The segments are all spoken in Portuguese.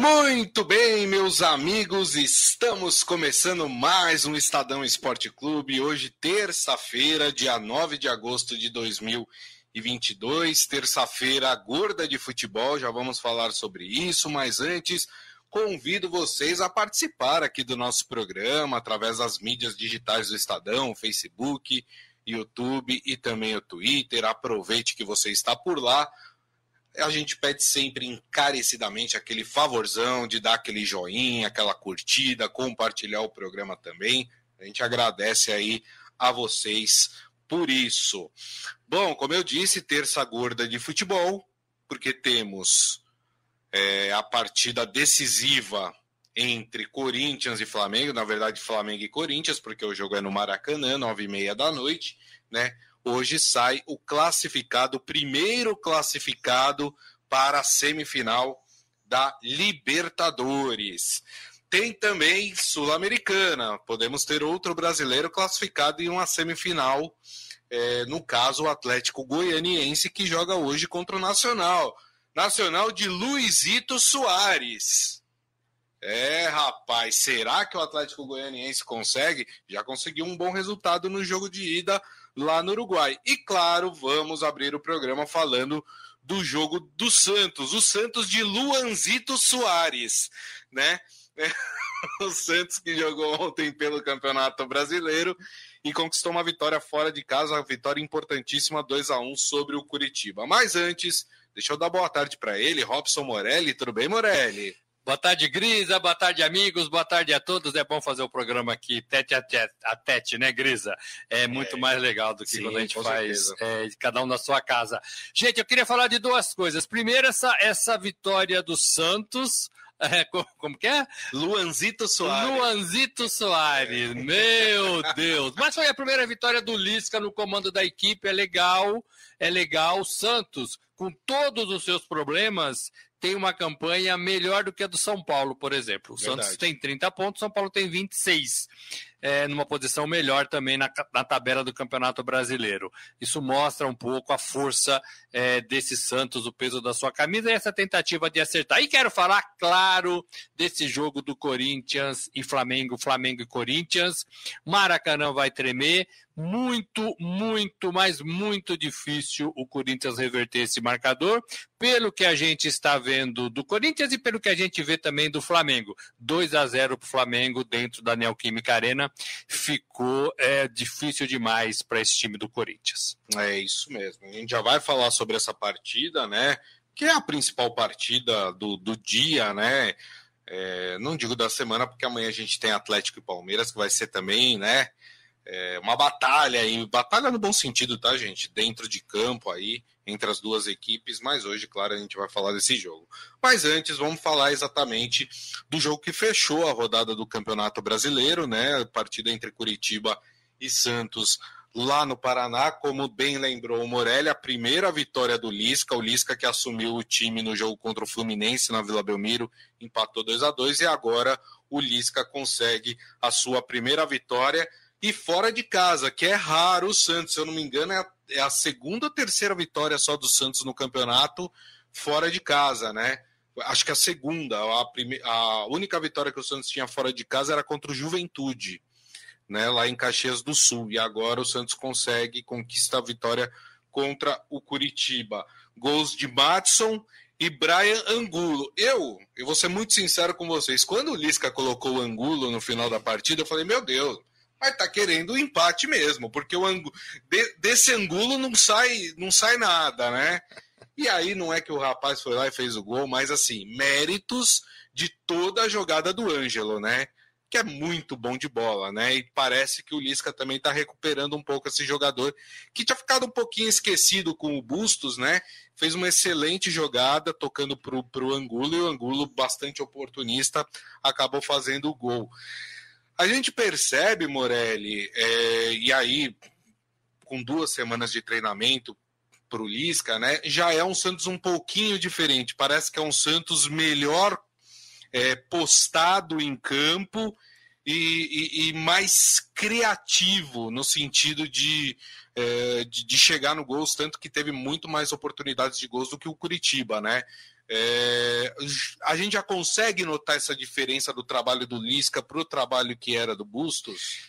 Muito bem, meus amigos, estamos começando mais um Estadão Esporte Clube. Hoje, terça-feira, dia 9 de agosto de 2022, terça-feira gorda de futebol. Já vamos falar sobre isso, mas antes, convido vocês a participar aqui do nosso programa através das mídias digitais do Estadão, Facebook, YouTube e também o Twitter. Aproveite que você está por lá a gente pede sempre encarecidamente aquele favorzão de dar aquele joinha, aquela curtida, compartilhar o programa também. A gente agradece aí a vocês por isso. Bom, como eu disse, terça gorda de futebol, porque temos é, a partida decisiva entre Corinthians e Flamengo, na verdade Flamengo e Corinthians, porque o jogo é no Maracanã, nove e meia da noite, né? Hoje sai o classificado, o primeiro classificado para a semifinal da Libertadores. Tem também Sul-Americana. Podemos ter outro brasileiro classificado em uma semifinal. É, no caso, o Atlético Goianiense, que joga hoje contra o Nacional. Nacional de Luizito Soares. É, rapaz, será que o Atlético Goianiense consegue? Já conseguiu um bom resultado no jogo de ida lá no Uruguai. E claro, vamos abrir o programa falando do jogo do Santos, o Santos de Luanzito Soares, né? o Santos que jogou ontem pelo Campeonato Brasileiro e conquistou uma vitória fora de casa, uma vitória importantíssima, 2 a 1 sobre o Curitiba. Mas antes, deixa eu dar boa tarde para ele, Robson Morelli. Tudo bem, Morelli? Boa tarde, Grisa. Boa tarde, amigos. Boa tarde a todos. É bom fazer o programa aqui tete a tete, a tete né, Grisa? É muito é, mais legal do que sim, quando a gente faz é, cada um na sua casa. Gente, eu queria falar de duas coisas. Primeiro, essa, essa vitória do Santos. É, como, que é? Luanzito Soares. Luanzito Soares, meu Deus. Mas foi a primeira vitória do Lisca no comando da equipe, é legal, é legal. Santos, com todos os seus problemas, tem uma campanha melhor do que a do São Paulo, por exemplo. O Verdade. Santos tem 30 pontos, o São Paulo tem 26 é, numa posição melhor também na, na, tabela do Campeonato Brasileiro. Isso mostra um pouco a força é, desse Santos, o peso da sua camisa e essa tentativa de acertar. E quero falar, claro, desse jogo do Corinthians e Flamengo, Flamengo e Corinthians. Maracanã vai tremer. Muito, muito, mas muito difícil o Corinthians reverter esse marcador, pelo que a gente está vendo do Corinthians e pelo que a gente vê também do Flamengo. 2 a 0 para o Flamengo dentro da Neoquímica Arena ficou é, difícil demais para esse time do Corinthians. É isso mesmo. A gente já vai falar sobre essa partida, né? Que é a principal partida do, do dia, né? É, não digo da semana, porque amanhã a gente tem Atlético e Palmeiras, que vai ser também, né? É uma batalha, e batalha no bom sentido, tá, gente? Dentro de campo aí entre as duas equipes, mas hoje, claro, a gente vai falar desse jogo. Mas antes, vamos falar exatamente do jogo que fechou a rodada do Campeonato Brasileiro, né? Partida entre Curitiba e Santos lá no Paraná, como bem lembrou o Morelli, a primeira vitória do Lisca, o Lisca que assumiu o time no jogo contra o Fluminense na Vila Belmiro, empatou 2 a 2 e agora o Lisca consegue a sua primeira vitória e fora de casa, que é raro o Santos, se eu não me engano, é a, é a segunda ou terceira vitória só do Santos no campeonato fora de casa, né? Acho que a segunda, a, prime... a única vitória que o Santos tinha fora de casa era contra o Juventude, né? Lá em Caxias do Sul. E agora o Santos consegue conquistar a vitória contra o Curitiba. Gols de Matson e Brian Angulo. Eu, eu vou ser muito sincero com vocês, quando o Lisca colocou o Angulo no final da partida, eu falei, meu Deus, mas tá querendo o empate mesmo, porque o. De, desse angulo não sai, não sai nada, né? E aí não é que o rapaz foi lá e fez o gol, mas assim, méritos de toda a jogada do Ângelo, né? Que é muito bom de bola, né? E parece que o Lisca também está recuperando um pouco esse jogador que tinha ficado um pouquinho esquecido com o Bustos, né? Fez uma excelente jogada tocando pro, pro Angulo e o Angulo, bastante oportunista, acabou fazendo o gol. A gente percebe, Morelli, é, e aí, com duas semanas de treinamento para o Lisca, né, já é um Santos um pouquinho diferente. Parece que é um Santos melhor é, postado em campo e, e, e, mais criativo no sentido de, é, de, de, chegar no gols, tanto que teve muito mais oportunidades de gols do que o Curitiba, né? É, a gente já consegue notar essa diferença do trabalho do Lisca para o trabalho que era do Bustos?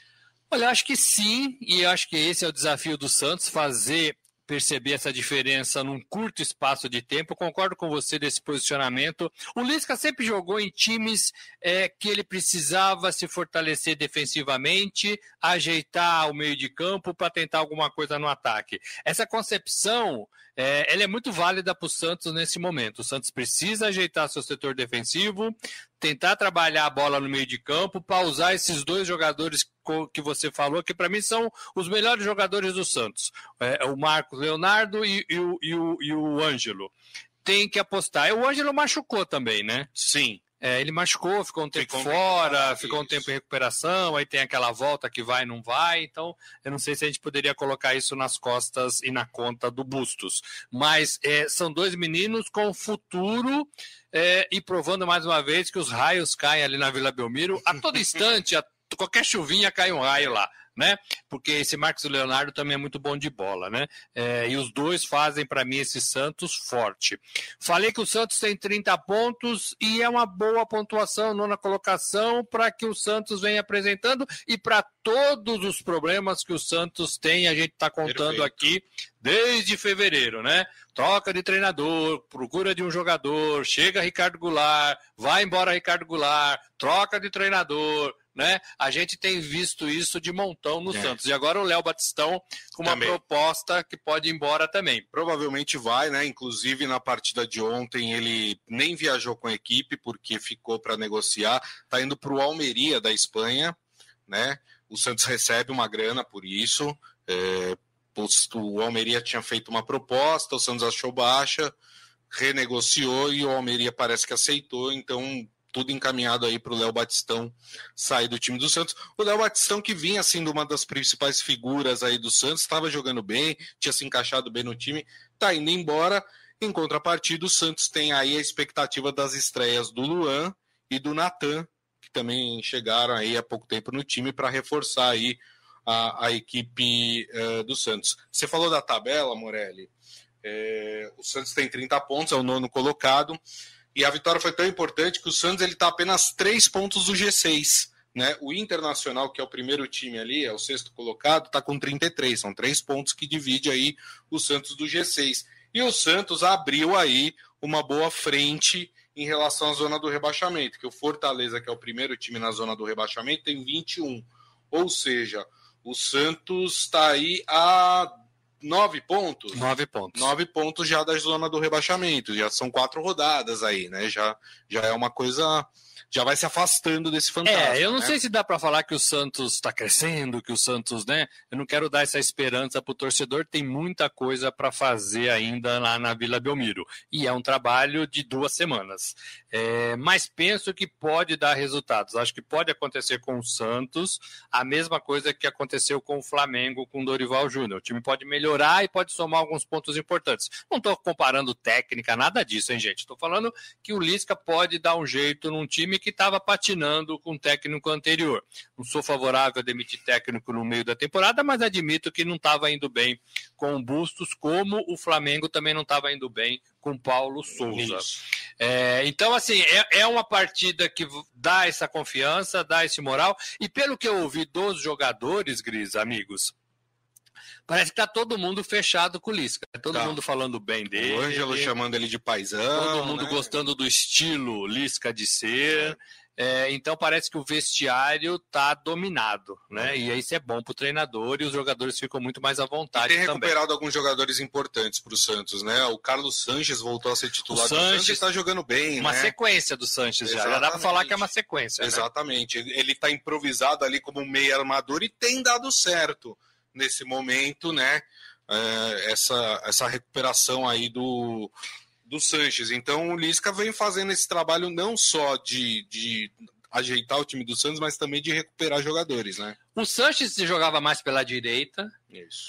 Olha, acho que sim, e acho que esse é o desafio do Santos, fazer perceber essa diferença num curto espaço de tempo. Concordo com você desse posicionamento. O Lisca sempre jogou em times é, que ele precisava se fortalecer defensivamente, ajeitar o meio de campo para tentar alguma coisa no ataque. Essa concepção é, ela é muito válida para o Santos nesse momento. O Santos precisa ajeitar seu setor defensivo, tentar trabalhar a bola no meio de campo para usar esses dois jogadores que você falou, que para mim são os melhores jogadores do Santos. É, o Marcos Leonardo e, e, o, e, o, e o Ângelo. Tem que apostar. E o Ângelo machucou também, né? Sim. É, ele machucou, ficou um tempo ficou fora, ficou um tempo em recuperação, aí tem aquela volta que vai e não vai, então eu não sei se a gente poderia colocar isso nas costas e na conta do Bustos. Mas é, são dois meninos com futuro é, e provando mais uma vez que os raios caem ali na Vila Belmiro. A todo instante, a qualquer chuvinha cai um raio lá né? Porque esse Marcos Leonardo também é muito bom de bola, né? É, e os dois fazem para mim esse Santos forte. Falei que o Santos tem 30 pontos e é uma boa pontuação, nona colocação, para que o Santos venha apresentando e para todos os problemas que o Santos tem, a gente está contando Perfeito. aqui desde fevereiro, né? Troca de treinador, procura de um jogador, chega Ricardo Goulart, vai embora Ricardo Goulart, troca de treinador, né? A gente tem visto isso de montão no é. Santos. E agora o Léo Batistão com uma também. proposta que pode ir embora também. Provavelmente vai, né? Inclusive na partida de ontem ele nem viajou com a equipe porque ficou para negociar. Tá indo para o Almeria da Espanha, né? O Santos recebe uma grana por isso. É, o Almeria tinha feito uma proposta, o Santos achou baixa, renegociou e o Almeria parece que aceitou, então tudo encaminhado aí para o Léo Batistão sair do time do Santos. O Léo Batistão, que vinha sendo uma das principais figuras aí do Santos, estava jogando bem, tinha se encaixado bem no time, está indo embora. Em contrapartida, o Santos tem aí a expectativa das estreias do Luan e do Natan, que também chegaram aí há pouco tempo no time para reforçar aí a, a equipe uh, do Santos. Você falou da tabela, Morelli. É, o Santos tem 30 pontos, é o nono colocado. E a vitória foi tão importante que o Santos está apenas três pontos do G6. Né? O Internacional, que é o primeiro time ali, é o sexto colocado, está com 33. São três pontos que divide aí o Santos do G6. E o Santos abriu aí uma boa frente em relação à zona do rebaixamento, que o Fortaleza, que é o primeiro time na zona do rebaixamento, tem 21. Ou seja, o Santos está aí a nove pontos. Nove pontos. Nove pontos já da zona do rebaixamento. Já são quatro rodadas aí, né? Já, já é uma coisa já vai se afastando desse fantasma. É, eu não né? sei se dá para falar que o Santos está crescendo, que o Santos, né? Eu não quero dar essa esperança para o torcedor, tem muita coisa para fazer ainda lá na Vila Belmiro. E é um trabalho de duas semanas. É, mas penso que pode dar resultados. Acho que pode acontecer com o Santos a mesma coisa que aconteceu com o Flamengo com o Dorival Júnior. O time pode melhorar e pode somar alguns pontos importantes. Não estou comparando técnica, nada disso, hein, gente? Estou falando que o Lisca pode dar um jeito num time que estava patinando com o técnico anterior. Não sou favorável a demitir técnico no meio da temporada, mas admito que não estava indo bem com o Bustos, como o Flamengo também não estava indo bem com Paulo Souza. É, então, assim, é, é uma partida que dá essa confiança, dá esse moral, e pelo que eu ouvi dos jogadores, Gris, amigos, Parece que tá todo mundo fechado com o Lisca. Todo tá. mundo falando bem dele. O Ângelo chamando ele de paisão. Todo mundo né? gostando do estilo Lisca de ser. É, então parece que o vestiário está dominado, né? E isso é bom para o treinador e os jogadores ficam muito mais à vontade. E tem recuperado também. alguns jogadores importantes para o Santos, né? O Carlos Sanches voltou a ser titular. O Sanches está jogando bem, uma né? sequência do Sanches já. Já dá para falar que é uma sequência. Né? Exatamente. Né? Ele está improvisado ali como meio armador e tem dado certo nesse momento, né? É, essa, essa recuperação aí do, do Sanches. Então o Lisca vem fazendo esse trabalho não só de, de ajeitar o time do Santos, mas também de recuperar jogadores, né? O Sanches jogava mais pela direita,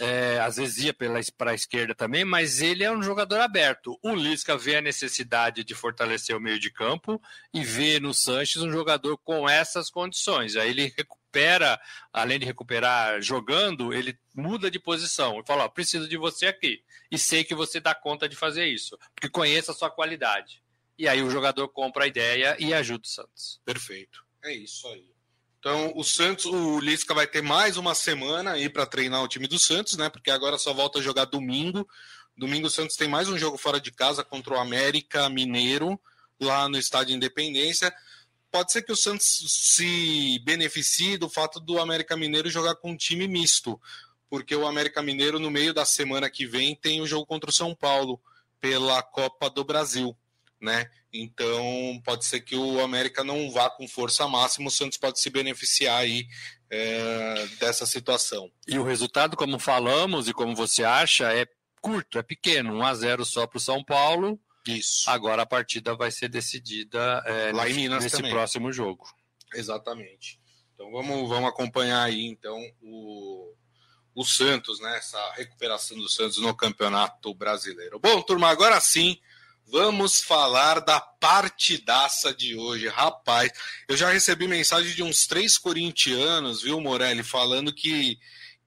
é, às vezes ia para a esquerda também, mas ele é um jogador aberto. O Lisca vê a necessidade de fortalecer o meio de campo e vê no Sanches um jogador com essas condições. Aí ele recupera, além de recuperar jogando, ele muda de posição e fala: ó, preciso de você aqui. E sei que você dá conta de fazer isso, porque conheça a sua qualidade. e aí o jogador compra a ideia e ajuda o Santos. Perfeito. É isso aí. Então, o Santos, o Lisca vai ter mais uma semana aí para treinar o time do Santos, né? Porque agora só volta a jogar domingo. Domingo o Santos tem mais um jogo fora de casa contra o América Mineiro, lá no Estádio Independência. Pode ser que o Santos se beneficie do fato do América Mineiro jogar com um time misto, porque o América Mineiro, no meio da semana que vem, tem o jogo contra o São Paulo pela Copa do Brasil né? Então pode ser que o América não vá com força máxima, o Santos pode se beneficiar aí é, dessa situação. E o resultado, como falamos e como você acha, é curto, é pequeno, 1 a 0 só para o São Paulo. Isso. Agora a partida vai ser decidida é, lá nesse, em Minas nesse também. próximo jogo. Exatamente. Então vamos, vamos acompanhar aí então o, o Santos, né? Essa recuperação do Santos no Campeonato Brasileiro. Bom, turma, agora sim Vamos falar da partidaça de hoje. Rapaz, eu já recebi mensagem de uns três corintianos, viu, Morelli, falando que,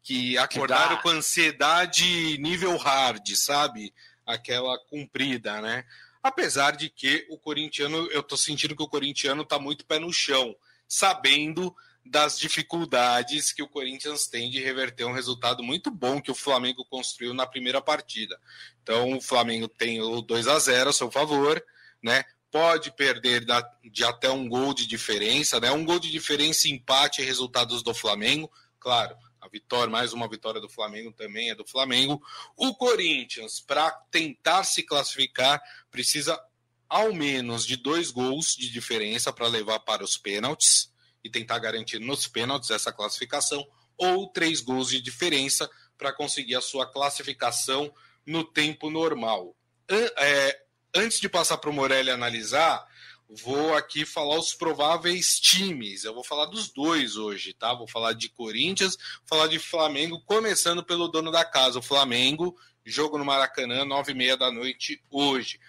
que acordaram que com ansiedade nível hard, sabe? Aquela cumprida, né? Apesar de que o corintiano, eu tô sentindo que o corintiano tá muito pé no chão, sabendo das dificuldades que o Corinthians tem de reverter um resultado muito bom que o Flamengo construiu na primeira partida. Então, o Flamengo tem o 2 a 0 a seu favor, né? Pode perder de até um gol de diferença, né? Um gol de diferença, empate e resultados do Flamengo. Claro, a vitória, mais uma vitória do Flamengo também é do Flamengo. O Corinthians, para tentar se classificar, precisa ao menos de dois gols de diferença para levar para os pênaltis e tentar garantir nos pênaltis essa classificação, ou três gols de diferença para conseguir a sua classificação no tempo normal. É, antes de passar para o Morelli analisar, vou aqui falar os prováveis times. Eu vou falar dos dois hoje, tá? Vou falar de Corinthians, falar de Flamengo, começando pelo dono da casa, o Flamengo. Jogo no Maracanã, nove e meia da noite hoje.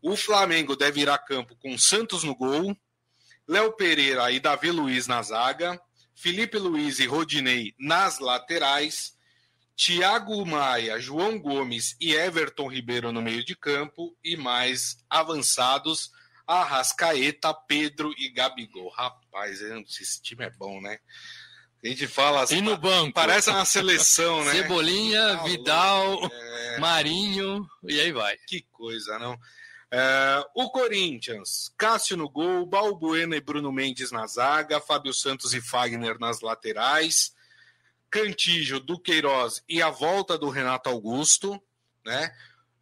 O Flamengo deve ir a campo com Santos no gol, Léo Pereira e Davi Luiz na zaga, Felipe Luiz e Rodinei nas laterais, Thiago Maia, João Gomes e Everton Ribeiro no meio de campo e mais avançados Arrascaeta, Pedro e Gabigol. Rapaz, esse time é bom, né? A gente fala assim. E no banco? Parece uma seleção, né? Cebolinha, tá Vidal, é... Marinho, e aí vai. Que coisa, não? Uh, o Corinthians, Cássio no gol, Balbuena e Bruno Mendes na zaga, Fábio Santos e Fagner nas laterais, Cantígio, Duqueiroz e a volta do Renato Augusto, né?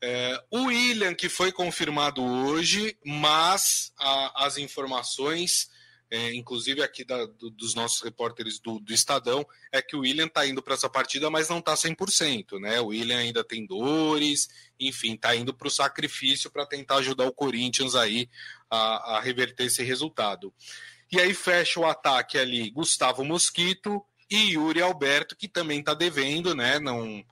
Uh, o William, que foi confirmado hoje, mas a, as informações é, inclusive aqui da, do, dos nossos repórteres do, do, Estadão, é que o William está indo para essa partida, mas não está 100%, né? O William ainda tem dores, enfim, está indo para o sacrifício para tentar ajudar o Corinthians aí a, a, reverter esse resultado. E aí fecha o ataque ali Gustavo Mosquito e Yuri Alberto, que também está devendo, né? Não,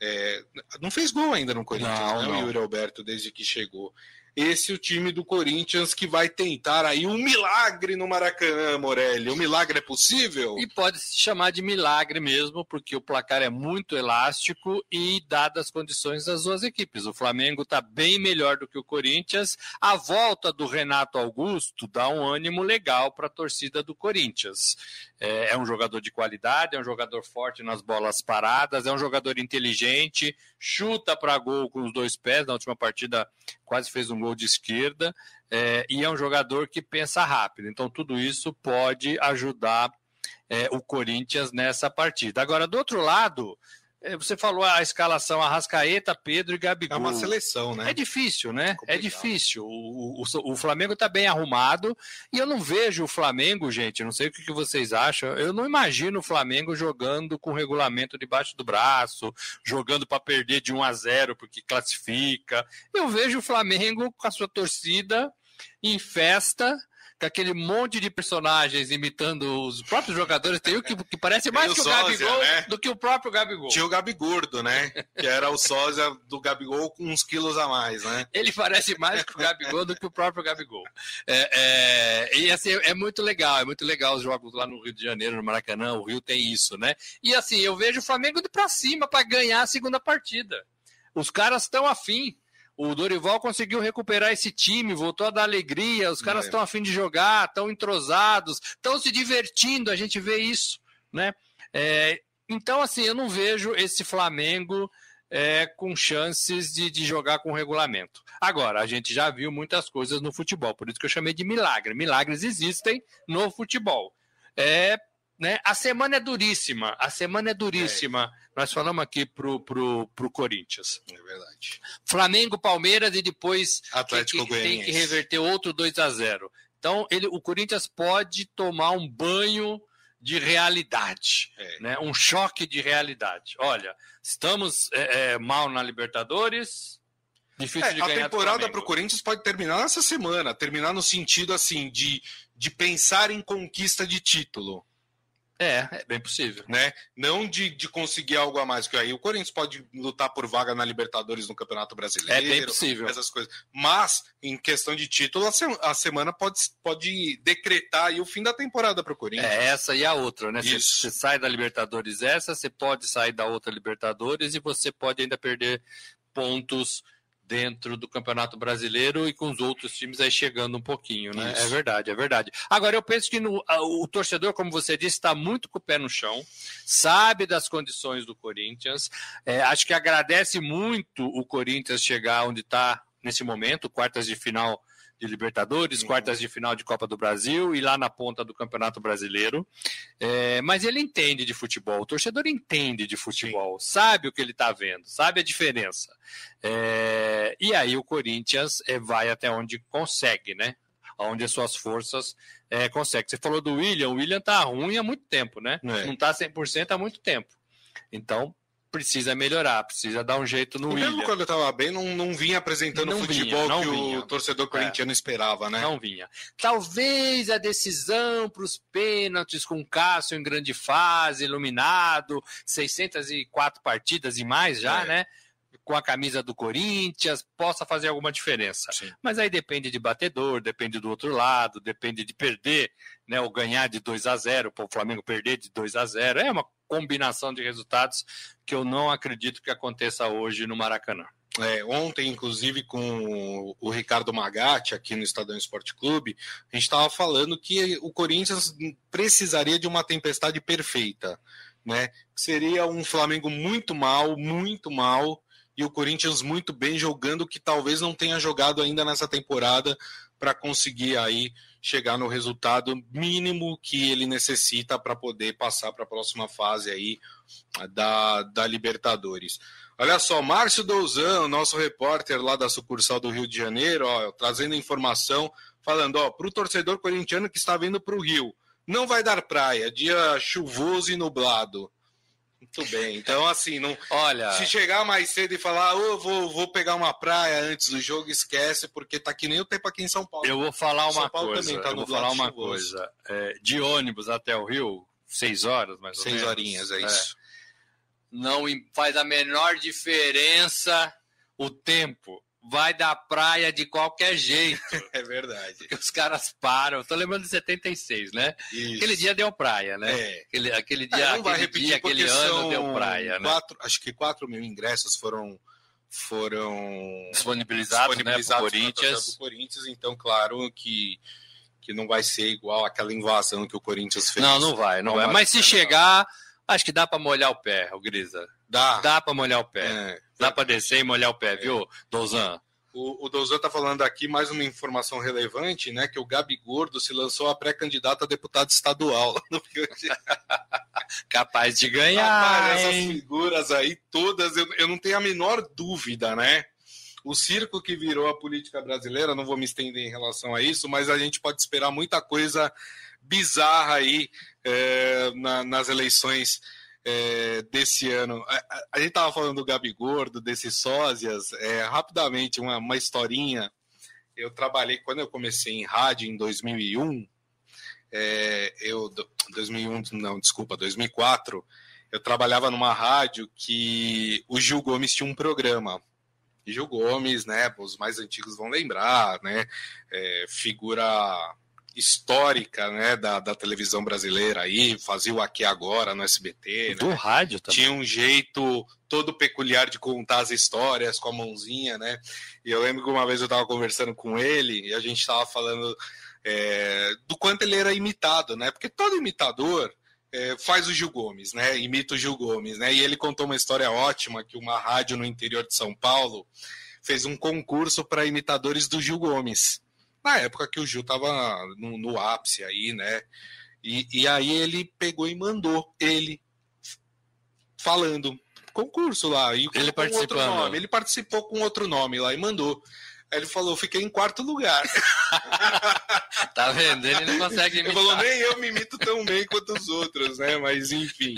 é, não fez gol ainda no Corinthians, não, né? Não. O Yuri Alberto, desde que chegou esse é o time do Corinthians que vai tentar aí um milagre no Maracanã, Morelli. O milagre é possível? E pode se chamar de milagre mesmo, porque o placar é muito elástico e dadas as condições das duas equipes. O Flamengo está bem melhor do que o Corinthians. A volta do Renato Augusto dá um ânimo legal para a torcida do Corinthians. É, é um jogador de qualidade, é um jogador forte nas bolas paradas, é um jogador inteligente, chuta para gol com os dois pés. Na última partida quase fez um gol de esquerda. É, e é um jogador que pensa rápido. Então, tudo isso pode ajudar é, o Corinthians nessa partida. Agora, do outro lado, você falou a escalação Arrascaeta, Pedro e Gabigol. É uma seleção, né? É difícil, né? É, é difícil. O, o, o Flamengo está bem arrumado e eu não vejo o Flamengo, gente, não sei o que vocês acham, eu não imagino o Flamengo jogando com o regulamento debaixo do braço, jogando para perder de 1 a 0 porque classifica. Eu vejo o Flamengo com a sua torcida em festa, com aquele monte de personagens imitando os próprios jogadores. Tem um que, que parece mais que o sósia, Gabigol né? do que o próprio Gabigol. Tinha o Gabigordo, né? Que era o sósia do Gabigol com uns quilos a mais, né? Ele parece mais que o Gabigol do que o próprio Gabigol. É, é, e assim, é muito legal, é muito legal os jogos lá no Rio de Janeiro, no Maracanã. O Rio tem isso, né? E assim, eu vejo o Flamengo de pra cima para ganhar a segunda partida. Os caras estão afim. O Dorival conseguiu recuperar esse time, voltou a dar alegria, os caras estão é. afim de jogar, estão entrosados, estão se divertindo, a gente vê isso, né? É, então, assim, eu não vejo esse Flamengo é, com chances de, de jogar com regulamento. Agora, a gente já viu muitas coisas no futebol, por isso que eu chamei de milagre. Milagres existem no futebol. É né? A semana é duríssima. A semana é duríssima. É. Nós falamos aqui pro, pro, pro Corinthians. É verdade. Flamengo, Palmeiras e depois Atlético tem que, tem que reverter outro 2 a 0 Então, ele, o Corinthians pode tomar um banho de realidade, é. né? um choque de realidade. Olha, estamos é, é, mal na Libertadores, difícil é, de ganhar. A temporada para o Corinthians pode terminar nessa semana, terminar no sentido assim de, de pensar em conquista de título. É, é bem possível. Né? Não de, de conseguir algo a mais, que aí o Corinthians pode lutar por vaga na Libertadores no Campeonato Brasileiro. É bem possível. Essas coisas. Mas, em questão de título, a, se, a semana pode, pode decretar o fim da temporada para o Corinthians. É, essa e a outra, né? Você sai da Libertadores essa, você pode sair da outra Libertadores e você pode ainda perder pontos dentro do Campeonato Brasileiro e com os outros times aí chegando um pouquinho, né? Isso. É verdade, é verdade. Agora, eu penso que no, o torcedor, como você disse, está muito com o pé no chão, sabe das condições do Corinthians, é, acho que agradece muito o Corinthians chegar onde está nesse momento, quartas de final de Libertadores, uhum. quartas de final de Copa do Brasil e lá na ponta do Campeonato Brasileiro. É, mas ele entende de futebol, o torcedor entende de futebol, Sim. sabe o que ele está vendo, sabe a diferença. É, e aí o Corinthians é, vai até onde consegue, né? Onde as suas forças é, conseguem. Você falou do William, o William tá ruim há muito tempo, né? É. Não tá 100% há muito tempo. Então, precisa melhorar, precisa dar um jeito no William. Mesmo quando estava bem, não, não vinha apresentando o futebol vinha, que vinha. o torcedor é. corintiano é, esperava, né? Não vinha. Talvez a decisão para os pênaltis com o Cássio em grande fase, iluminado, 604 partidas e mais já, é. né? com a camisa do Corinthians possa fazer alguma diferença. Sim. Mas aí depende de batedor, depende do outro lado, depende de perder, né, ou ganhar de 2 a 0, para o Flamengo perder de 2 a 0. É uma combinação de resultados que eu não acredito que aconteça hoje no Maracanã. É, ontem, inclusive, com o Ricardo Magatti, aqui no Estadão Esporte Clube, a gente estava falando que o Corinthians precisaria de uma tempestade perfeita, né? Seria um Flamengo muito mal, muito mal, e o Corinthians muito bem jogando, que talvez não tenha jogado ainda nessa temporada para conseguir aí chegar no resultado mínimo que ele necessita para poder passar para a próxima fase aí da, da Libertadores. Olha só, Márcio Douzan, nosso repórter lá da sucursal do Rio de Janeiro, ó, trazendo informação, falando, para o torcedor corintiano que está vindo para o Rio, não vai dar praia, dia chuvoso e nublado. Muito bem. Então, assim, não. Olha. Se chegar mais cedo e falar, oh, eu vou, vou pegar uma praia antes do jogo, esquece, porque tá que nem o tempo aqui em São Paulo. Eu vou falar uma São Paulo coisa. Também tá eu vou falar uma coisa. É, de ônibus até o Rio, seis horas, mais ou seis menos. Seis horinhas, é isso. É. Não faz a menor diferença o tempo vai da praia de qualquer jeito. é verdade. Porque os caras param. Tô lembrando de 76, né? Isso. Aquele dia deu praia, né? É. Aquele, aquele dia, é, aquele, dia, aquele ano deu praia, né? Quatro, acho que 4 mil ingressos foram foram disponibilizados, disponibilizados né, Corinthians. Do Corinthians, então claro que que não vai ser igual aquela invasão que o Corinthians fez. Não, não vai, não, não vai. Mas se chegar, acho que dá para molhar o pé, o Grisa. Dá. Dá para molhar o pé. É. Dá para descer e molhar o pé, viu, Douzan? O, o Douzan está falando aqui mais uma informação relevante, né? Que o Gabi Gordo se lançou a pré-candidata a deputado estadual Capaz de ganhar. Rapaz, essas figuras aí todas, eu, eu não tenho a menor dúvida, né? O circo que virou a política brasileira, não vou me estender em relação a isso, mas a gente pode esperar muita coisa bizarra aí é, na, nas eleições é, desse ano. A, a, gente estava falando do Gabi Gordo, desses sósias, é, rapidamente, uma, uma historinha. Eu trabalhei, quando eu comecei em rádio em 2001, é, eu, 2001, não, desculpa, 2004, eu trabalhava numa rádio que o Gil Gomes tinha um programa. Gil Gomes, né, os mais antigos vão lembrar, né, é, figura histórica né, da, da televisão brasileira aí, fazia o Aqui Agora no SBT. Né? Do rádio também. Tinha um jeito todo peculiar de contar as histórias com a mãozinha, né? E eu lembro que uma vez eu estava conversando com ele e a gente estava falando é, do quanto ele era imitado, né? Porque todo imitador é, faz o Gil Gomes, né? Imita o Gil Gomes, né? E ele contou uma história ótima que uma rádio no interior de São Paulo fez um concurso para imitadores do Gil Gomes na época que o Gil estava no, no, ápice aí, né? E, e aí ele pegou e mandou ele falando concurso lá e ele participou outro nome. Ele participou com outro nome lá e mandou. Aí ele falou, fiquei em quarto lugar. tá vendo? Ele não consegue imitar. Ele falou, nem eu me imito tão bem quanto os outros, né? Mas enfim,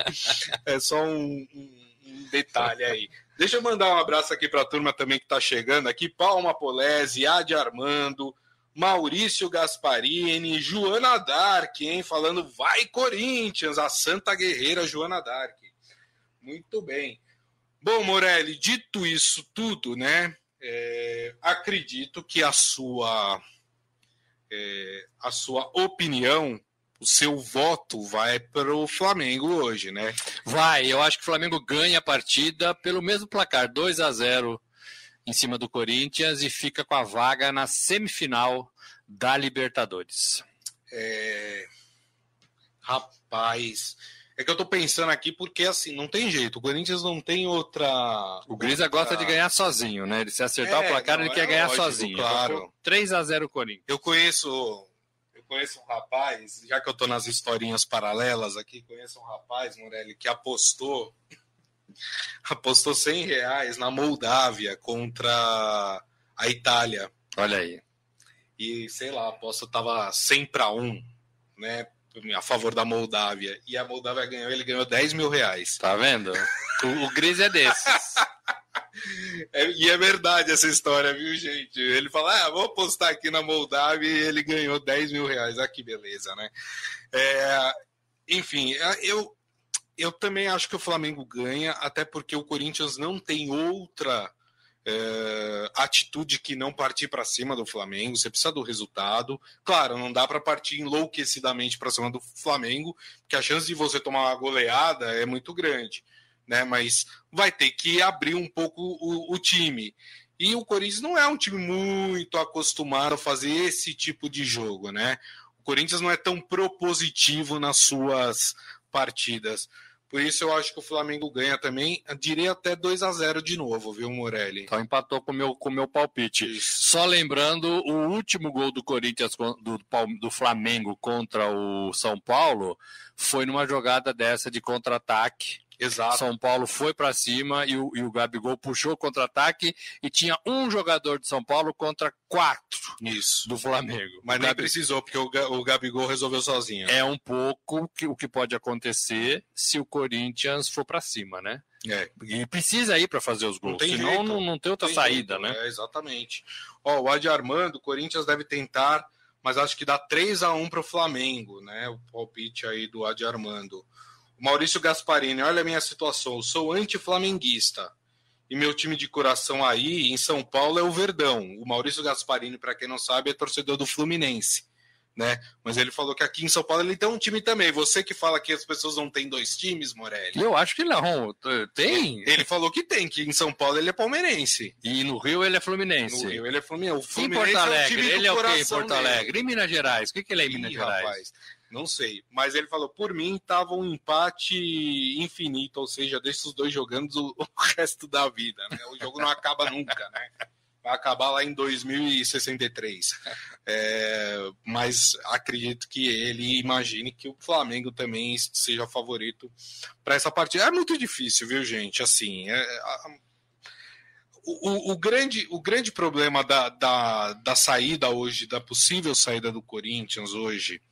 é só um, um detalhe aí. Deixa eu mandar um abraço aqui para a turma também que está chegando aqui. Palma Polese, Adi Armando, Maurício Gasparini, Joana Dark, hein? Falando vai Corinthians, a Santa Guerreira Joana Dark. Muito bem. Bom, Morelli, dito isso tudo, né? É, acredito que a sua é, a sua opinião, o seu voto vai para o Flamengo hoje, né? Vai, eu acho que o Flamengo ganha a partida pelo mesmo placar, 2 a 0 em cima do Corinthians e fica com a vaga na semifinal da Libertadores. É... Rapaz, é que eu tô pensando aqui porque assim, não tem jeito. O Corinthians não tem outra. O Grisa outra... gosta de ganhar sozinho, né? Ele se acertar é, o placar, não, ele quer é ganhar lógico, sozinho. Claro. 3 a 0 Corinthians. Eu conheço. Eu conheço um rapaz, já que eu tô nas historinhas paralelas aqui, conheço um rapaz, Morelli, que apostou apostou 100 reais na Moldávia contra a Itália. Olha aí. E, sei lá, a aposta tava 100 para 1, né? A favor da Moldávia. E a Moldávia ganhou, ele ganhou 10 mil reais. Tá vendo? o, o Gris é desses. É, e é verdade essa história, viu, gente? Ele fala, ah, vou apostar aqui na Moldávia e ele ganhou 10 mil reais. Ah, que beleza, né? É, enfim, eu, eu também acho que o Flamengo ganha, até porque o Corinthians não tem outra é, atitude que não partir para cima do Flamengo. Você precisa do resultado. Claro, não dá para partir enlouquecidamente para cima do Flamengo, porque a chance de você tomar uma goleada é muito grande, né? Mas vai ter que abrir um pouco o, o time. E o Corinthians não é um time muito acostumado a fazer esse tipo de jogo, né? O Corinthians não é tão propositivo nas suas partidas. Por isso eu acho que o Flamengo ganha também. Diria até 2 a 0 de novo, viu, Morelli? Então empatou com o meu, com meu palpite. Isso. Só lembrando, o último gol do Corinthians, do, do Flamengo contra o São Paulo, foi numa jogada dessa de contra-ataque Exato. São Paulo foi para cima e o, e o Gabigol puxou contra-ataque e tinha um jogador de São Paulo contra quatro Isso. do Flamengo. Mas nem precisou, porque o, o Gabigol resolveu sozinho. É um pouco que, o que pode acontecer se o Corinthians for para cima, né? É. E precisa ir para fazer os gols, não tem senão não, não tem outra tem saída, jeito, né? É, exatamente. Ó, o Adi Armando, o Corinthians deve tentar, mas acho que dá 3 a 1 para o Flamengo, né? O palpite aí do Adi Armando. Maurício Gasparini, olha a minha situação, eu sou anti-flamenguista. E meu time de coração aí, em São Paulo, é o Verdão. O Maurício Gasparini, para quem não sabe, é torcedor do Fluminense. Né? Mas ele falou que aqui em São Paulo ele tem um time também. Você que fala que as pessoas não têm dois times, Morelli. Eu acho que não. Tem? Ele falou que tem, que em São Paulo ele é palmeirense. E no Rio ele é fluminense. No Rio ele é fluminense. O Fluminense em Porto Alegre, é ele é o quê em Porto Alegre? Em Minas Gerais? O que, que ele é em Minas Ih, Gerais? Rapaz. Não sei. Mas ele falou, por mim, tava um empate infinito, ou seja, deixa os dois jogando o, resto da vida. Né? O jogo não acaba nunca, né? Vai acabar lá em 2063. É, mas acredito que ele imagine que o Flamengo também seja favorito para essa partida. É muito difícil, viu, gente? Assim, é, a, o, o, grande, o grande problema da, da, da saída hoje, da possível saída do Corinthians hoje,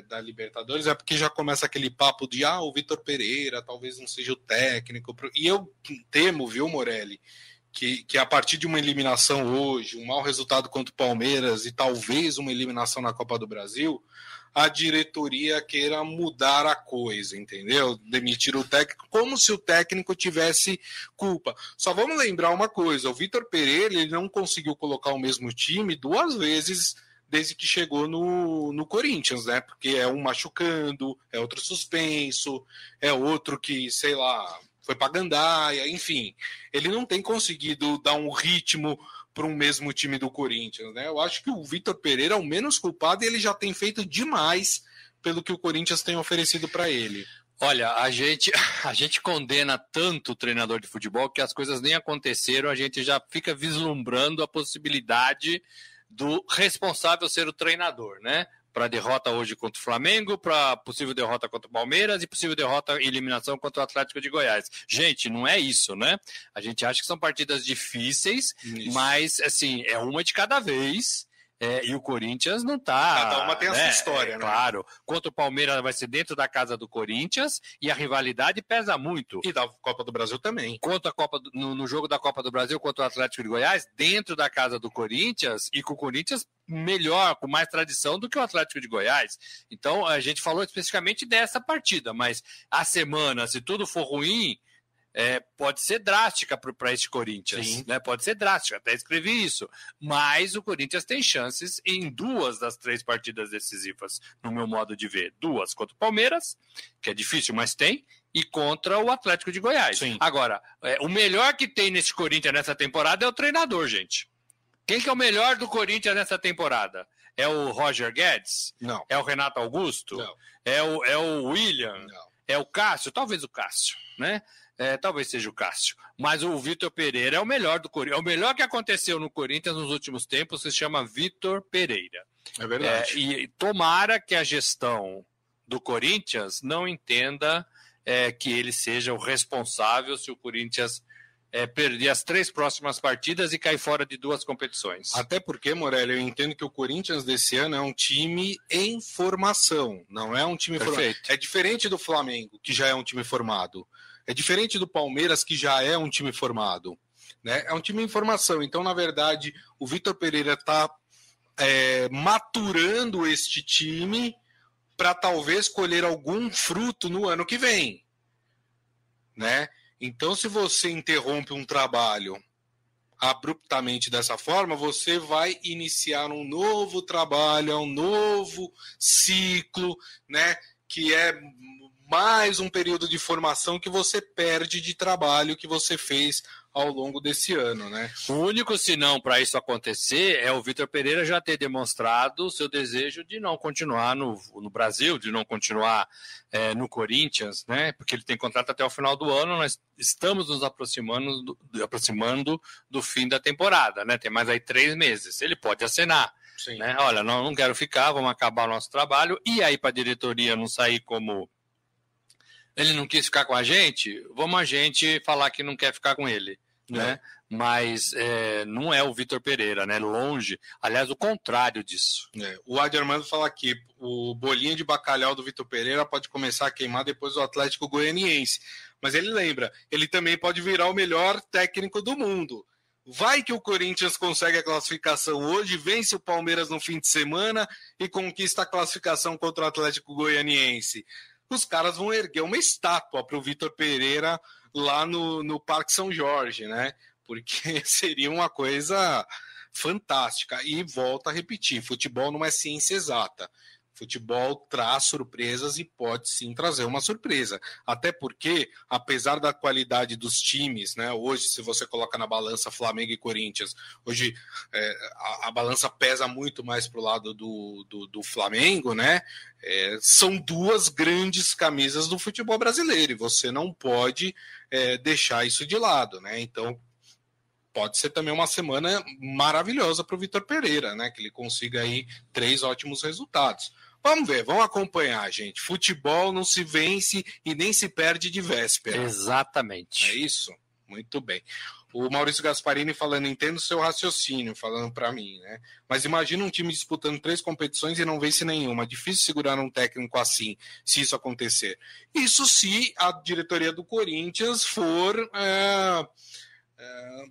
da Libertadores é porque já começa aquele papo de ah, o Vitor Pereira talvez não seja o técnico. E eu temo, viu, Morelli, que, que a partir de uma eliminação hoje, um mau resultado contra o Palmeiras e talvez uma eliminação na Copa do Brasil, a diretoria queira mudar a coisa, entendeu? Demitir o técnico, como se o técnico tivesse culpa. Só vamos lembrar uma coisa: o Vitor Pereira ele não conseguiu colocar o mesmo time duas vezes desde que chegou no, no Corinthians, né? Porque é um machucando, é outro suspenso, é outro que, sei lá, foi para Gandaia, enfim. Ele não tem conseguido dar um ritmo para um mesmo time do Corinthians, né? Eu acho que o Vitor Pereira é o menos culpado e ele já tem feito demais pelo que o Corinthians tem oferecido para ele. Olha, a gente, a gente condena tanto o treinador de futebol que as coisas nem aconteceram, a gente já fica vislumbrando a possibilidade do responsável ser o treinador, né? Para derrota hoje contra o Flamengo, para possível derrota contra o Palmeiras e possível derrota e eliminação contra o Atlético de Goiás. Gente, não é isso, né? A gente acha que são partidas difíceis, isso. mas assim, é uma de cada vez. É, e o Corinthians não está. Cada uma tem né? a sua história, é, né? Claro. Contra o Palmeiras vai ser dentro da casa do Corinthians e a rivalidade pesa muito. E da Copa do Brasil também. Contra a Copa do, no, no, jogo da Copa do Brasil contra o Atlético de Goiás, dentro da casa do Corinthians e com o Corinthians melhor, com mais tradição do que o Atlético de Goiás. Então a gente falou especificamente dessa partida, mas a semana, se tudo for ruim é, pode ser drástica para este Corinthians, né? Pode ser drástica, até escrevi isso. Mas o Corinthians tem chances em duas das três partidas decisivas, no meu modo de ver. Duas contra o Palmeiras, que é difícil, mas tem, e contra o Atlético de Goiás. Sim. Agora, é, o melhor que tem nesse Corinthians nessa temporada é o treinador, gente. Quem que é o melhor do Corinthians nessa temporada? É o Roger Guedes? Não. É o Renato Augusto? Não. É o, é o William? Não. É o Cássio? Talvez o Cássio, né? É, talvez seja o Cássio. Mas o Vitor Pereira é o melhor do Corinthians. É o melhor que aconteceu no Corinthians nos últimos tempos, se chama Vitor Pereira. É verdade. É, e tomara que a gestão do Corinthians não entenda é, que ele seja o responsável se o Corinthians é, perder as três próximas partidas e cair fora de duas competições. Até porque, Morelli, eu entendo que o Corinthians desse ano é um time em formação, não é um time Perfeito. formado. É diferente do Flamengo, que já é um time formado. É diferente do Palmeiras, que já é um time formado. Né? É um time em formação. Então, na verdade, o Vitor Pereira está é, maturando este time para talvez colher algum fruto no ano que vem. Né? Então, se você interrompe um trabalho abruptamente dessa forma, você vai iniciar um novo trabalho, um novo ciclo, né? Que é mais um período de formação que você perde de trabalho que você fez ao longo desse ano, né? O único sinão para isso acontecer é o Vitor Pereira já ter demonstrado o seu desejo de não continuar no, no Brasil, de não continuar é, no Corinthians, né? Porque ele tem contrato até o final do ano, nós estamos nos aproximando do, aproximando do fim da temporada, né? Tem mais aí três meses. Ele pode acenar. Né? Olha, não, não quero ficar, vamos acabar o nosso trabalho. E aí, para a diretoria não sair como ele não quis ficar com a gente, vamos a gente falar que não quer ficar com ele, é. né? Mas é, não é o Vitor Pereira, né? Longe. Aliás, o contrário disso. É. O Adi Armando fala aqui: o bolinho de bacalhau do Vitor Pereira pode começar a queimar depois do Atlético Goianiense. Mas ele lembra, ele também pode virar o melhor técnico do mundo. Vai que o Corinthians consegue a classificação hoje, vence o Palmeiras no fim de semana e conquista a classificação contra o Atlético Goianiense os caras vão erguer uma estátua para o Vitor Pereira lá no, no Parque São Jorge, né? Porque seria uma coisa fantástica. E volta a repetir: futebol não é ciência exata. Futebol traz surpresas e pode sim trazer uma surpresa. Até porque, apesar da qualidade dos times, né? Hoje, se você coloca na balança Flamengo e Corinthians, hoje é, a, a, balança pesa muito mais para o lado do, do, do, Flamengo, né? É, são duas grandes camisas do futebol brasileiro e você não pode é, deixar isso de lado, né? Então, pode ser também uma semana maravilhosa para o Vitor Pereira, né? Que ele consiga aí três ótimos resultados. Vamos ver, vamos acompanhar, gente. Futebol não se vence e nem se perde de véspera. Exatamente. É isso? Muito bem. O Maurício Gasparini falando, entendo seu raciocínio, falando para mim, né? Mas imagina um time disputando três competições e não vence nenhuma. Difícil segurar um técnico assim, se isso acontecer. Isso se a diretoria do Corinthians for é, é,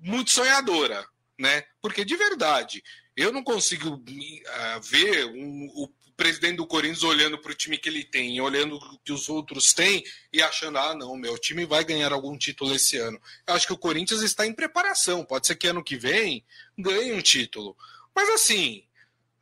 muito sonhadora, né? Porque de verdade, eu não consigo uh, ver um, o presidente do Corinthians olhando para o time que ele tem, olhando o que os outros têm e achando, ah, não, meu time vai ganhar algum título esse ano. Eu acho que o Corinthians está em preparação. Pode ser que ano que vem ganhe um título. Mas assim,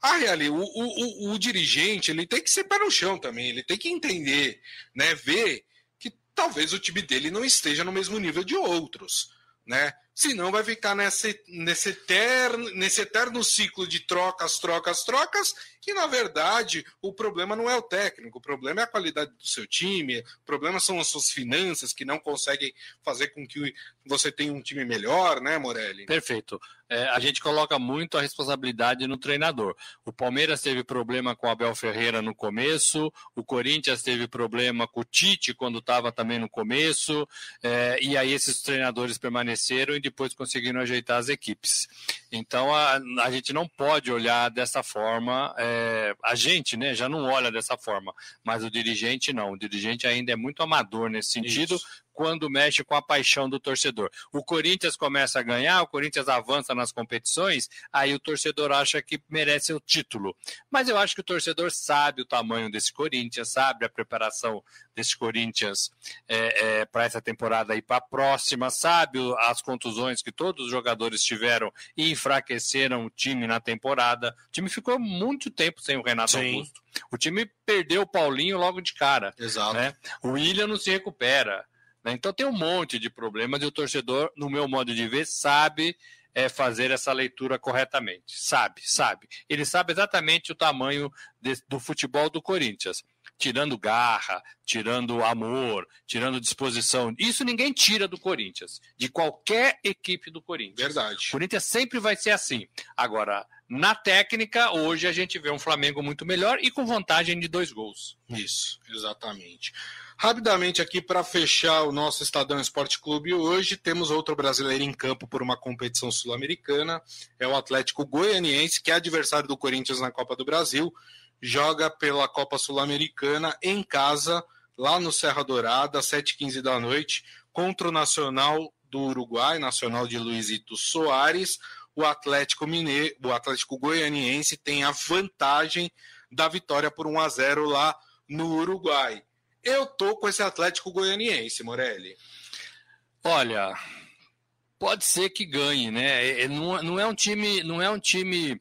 a reali, o, o, o, o, dirigente ele tem que ser pé no chão também, ele tem que entender, né, ver que talvez o time dele não esteja no mesmo nível de outros, né? Senão vai ficar nesse, nesse, eterno, nesse eterno ciclo de trocas, trocas, trocas, que na verdade o problema não é o técnico, o problema é a qualidade do seu time, o problema são as suas finanças que não conseguem fazer com que você tenha um time melhor, né, Morelli? Perfeito é, a gente coloca muito a responsabilidade no treinador. O Palmeiras teve problema com Abel Ferreira no começo, o Corinthians teve problema com o Tite quando estava também no começo, é, e aí esses treinadores permaneceram depois conseguiram ajeitar as equipes. Então a, a gente não pode olhar dessa forma, é, a gente né, já não olha dessa forma, mas o dirigente não. O dirigente ainda é muito amador nesse sentido, Isso quando mexe com a paixão do torcedor. O Corinthians começa a ganhar, o Corinthians avança nas competições, aí o torcedor acha que merece o título. Mas eu acho que o torcedor sabe o tamanho desse Corinthians, sabe a preparação desse Corinthians é, é, para essa temporada e para a próxima, sabe as contusões que todos os jogadores tiveram e enfraqueceram o time na temporada. O time ficou muito tempo sem o Renato Sim. Augusto. O time perdeu o Paulinho logo de cara. Exato. Né? O William não se recupera. Né? Então tem um monte de problemas e o torcedor, no meu modo de ver, sabe é, fazer essa leitura corretamente. Sabe, sabe. Ele sabe exatamente o tamanho de, do futebol do Corinthians. Tirando garra, tirando amor, tirando disposição. Isso ninguém tira do Corinthians, de qualquer equipe do Corinthians. Verdade. O Corinthians sempre vai ser assim. Agora, na técnica, hoje a gente vê um Flamengo muito melhor e com vantagem de dois gols. Isso, exatamente. Rapidamente aqui para fechar o nosso Estadão Esporte Clube hoje, temos outro brasileiro em campo por uma competição sul-americana, é o Atlético Goianiense, que é adversário do Corinthians na Copa do Brasil, joga pela Copa Sul-Americana em casa, lá no Serra Dourada, às 7h15 da noite, contra o Nacional do Uruguai, Nacional de Luizito Soares. O Atlético Mineiro, o Atlético Goianiense tem a vantagem da vitória por 1 a 0 lá no Uruguai. Eu tô com esse Atlético Goianiense, Morelli. Olha, pode ser que ganhe, né? É, é, não, não, é um time, não é um time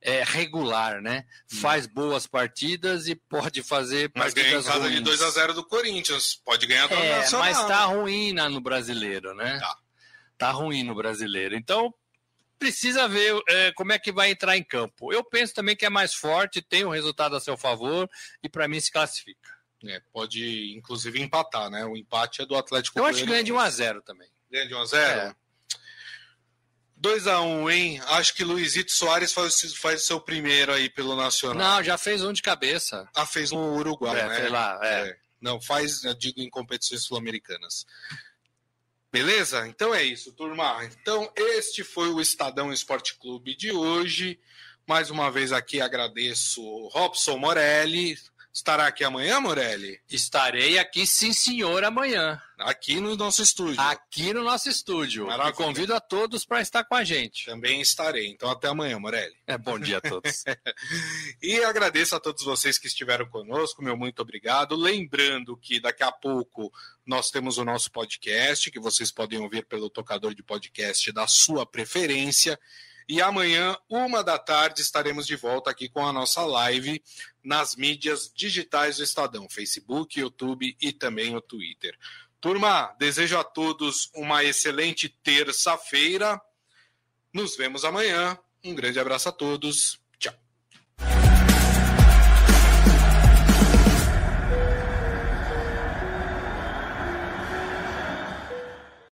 é, regular, né? Faz boas partidas e pode fazer mas partidas ganha em casa de 2 a 0 do Corinthians, pode ganhar do é, Nacional. Mas tá ruim na, no brasileiro, né? Tá. Tá ruim no brasileiro. Então precisa ver é, como é que vai entrar em campo. Eu penso também que é mais forte, tem um resultado a seu favor e para mim se classifica. É, pode, inclusive, empatar, né? O empate é do Atlético. Eu acho que ganha de 1x0 também. Ganha de 1x0? É. 2x1, hein? Acho que Luizito Soares faz, faz o seu primeiro aí pelo Nacional. Não, já fez um de cabeça. Ah, fez no Uruguai, é, né? Lá, é. é. Não, faz, eu digo, em competições sul-americanas. Beleza? Então é isso, turma. Então, este foi o Estadão Esporte Clube de hoje. Mais uma vez aqui agradeço Robson Morelli, Estará aqui amanhã, Morelli? Estarei aqui, sim, senhor, amanhã. Aqui no nosso estúdio. Aqui no nosso estúdio. Maravilha. E convido a todos para estar com a gente. Também estarei. Então, até amanhã, Morelli. É, bom dia a todos. e agradeço a todos vocês que estiveram conosco. Meu muito obrigado. Lembrando que daqui a pouco nós temos o nosso podcast, que vocês podem ouvir pelo tocador de podcast da sua preferência. E amanhã, uma da tarde, estaremos de volta aqui com a nossa live nas mídias digitais do Estadão, Facebook, YouTube e também o Twitter. Turma, desejo a todos uma excelente terça-feira. Nos vemos amanhã. Um grande abraço a todos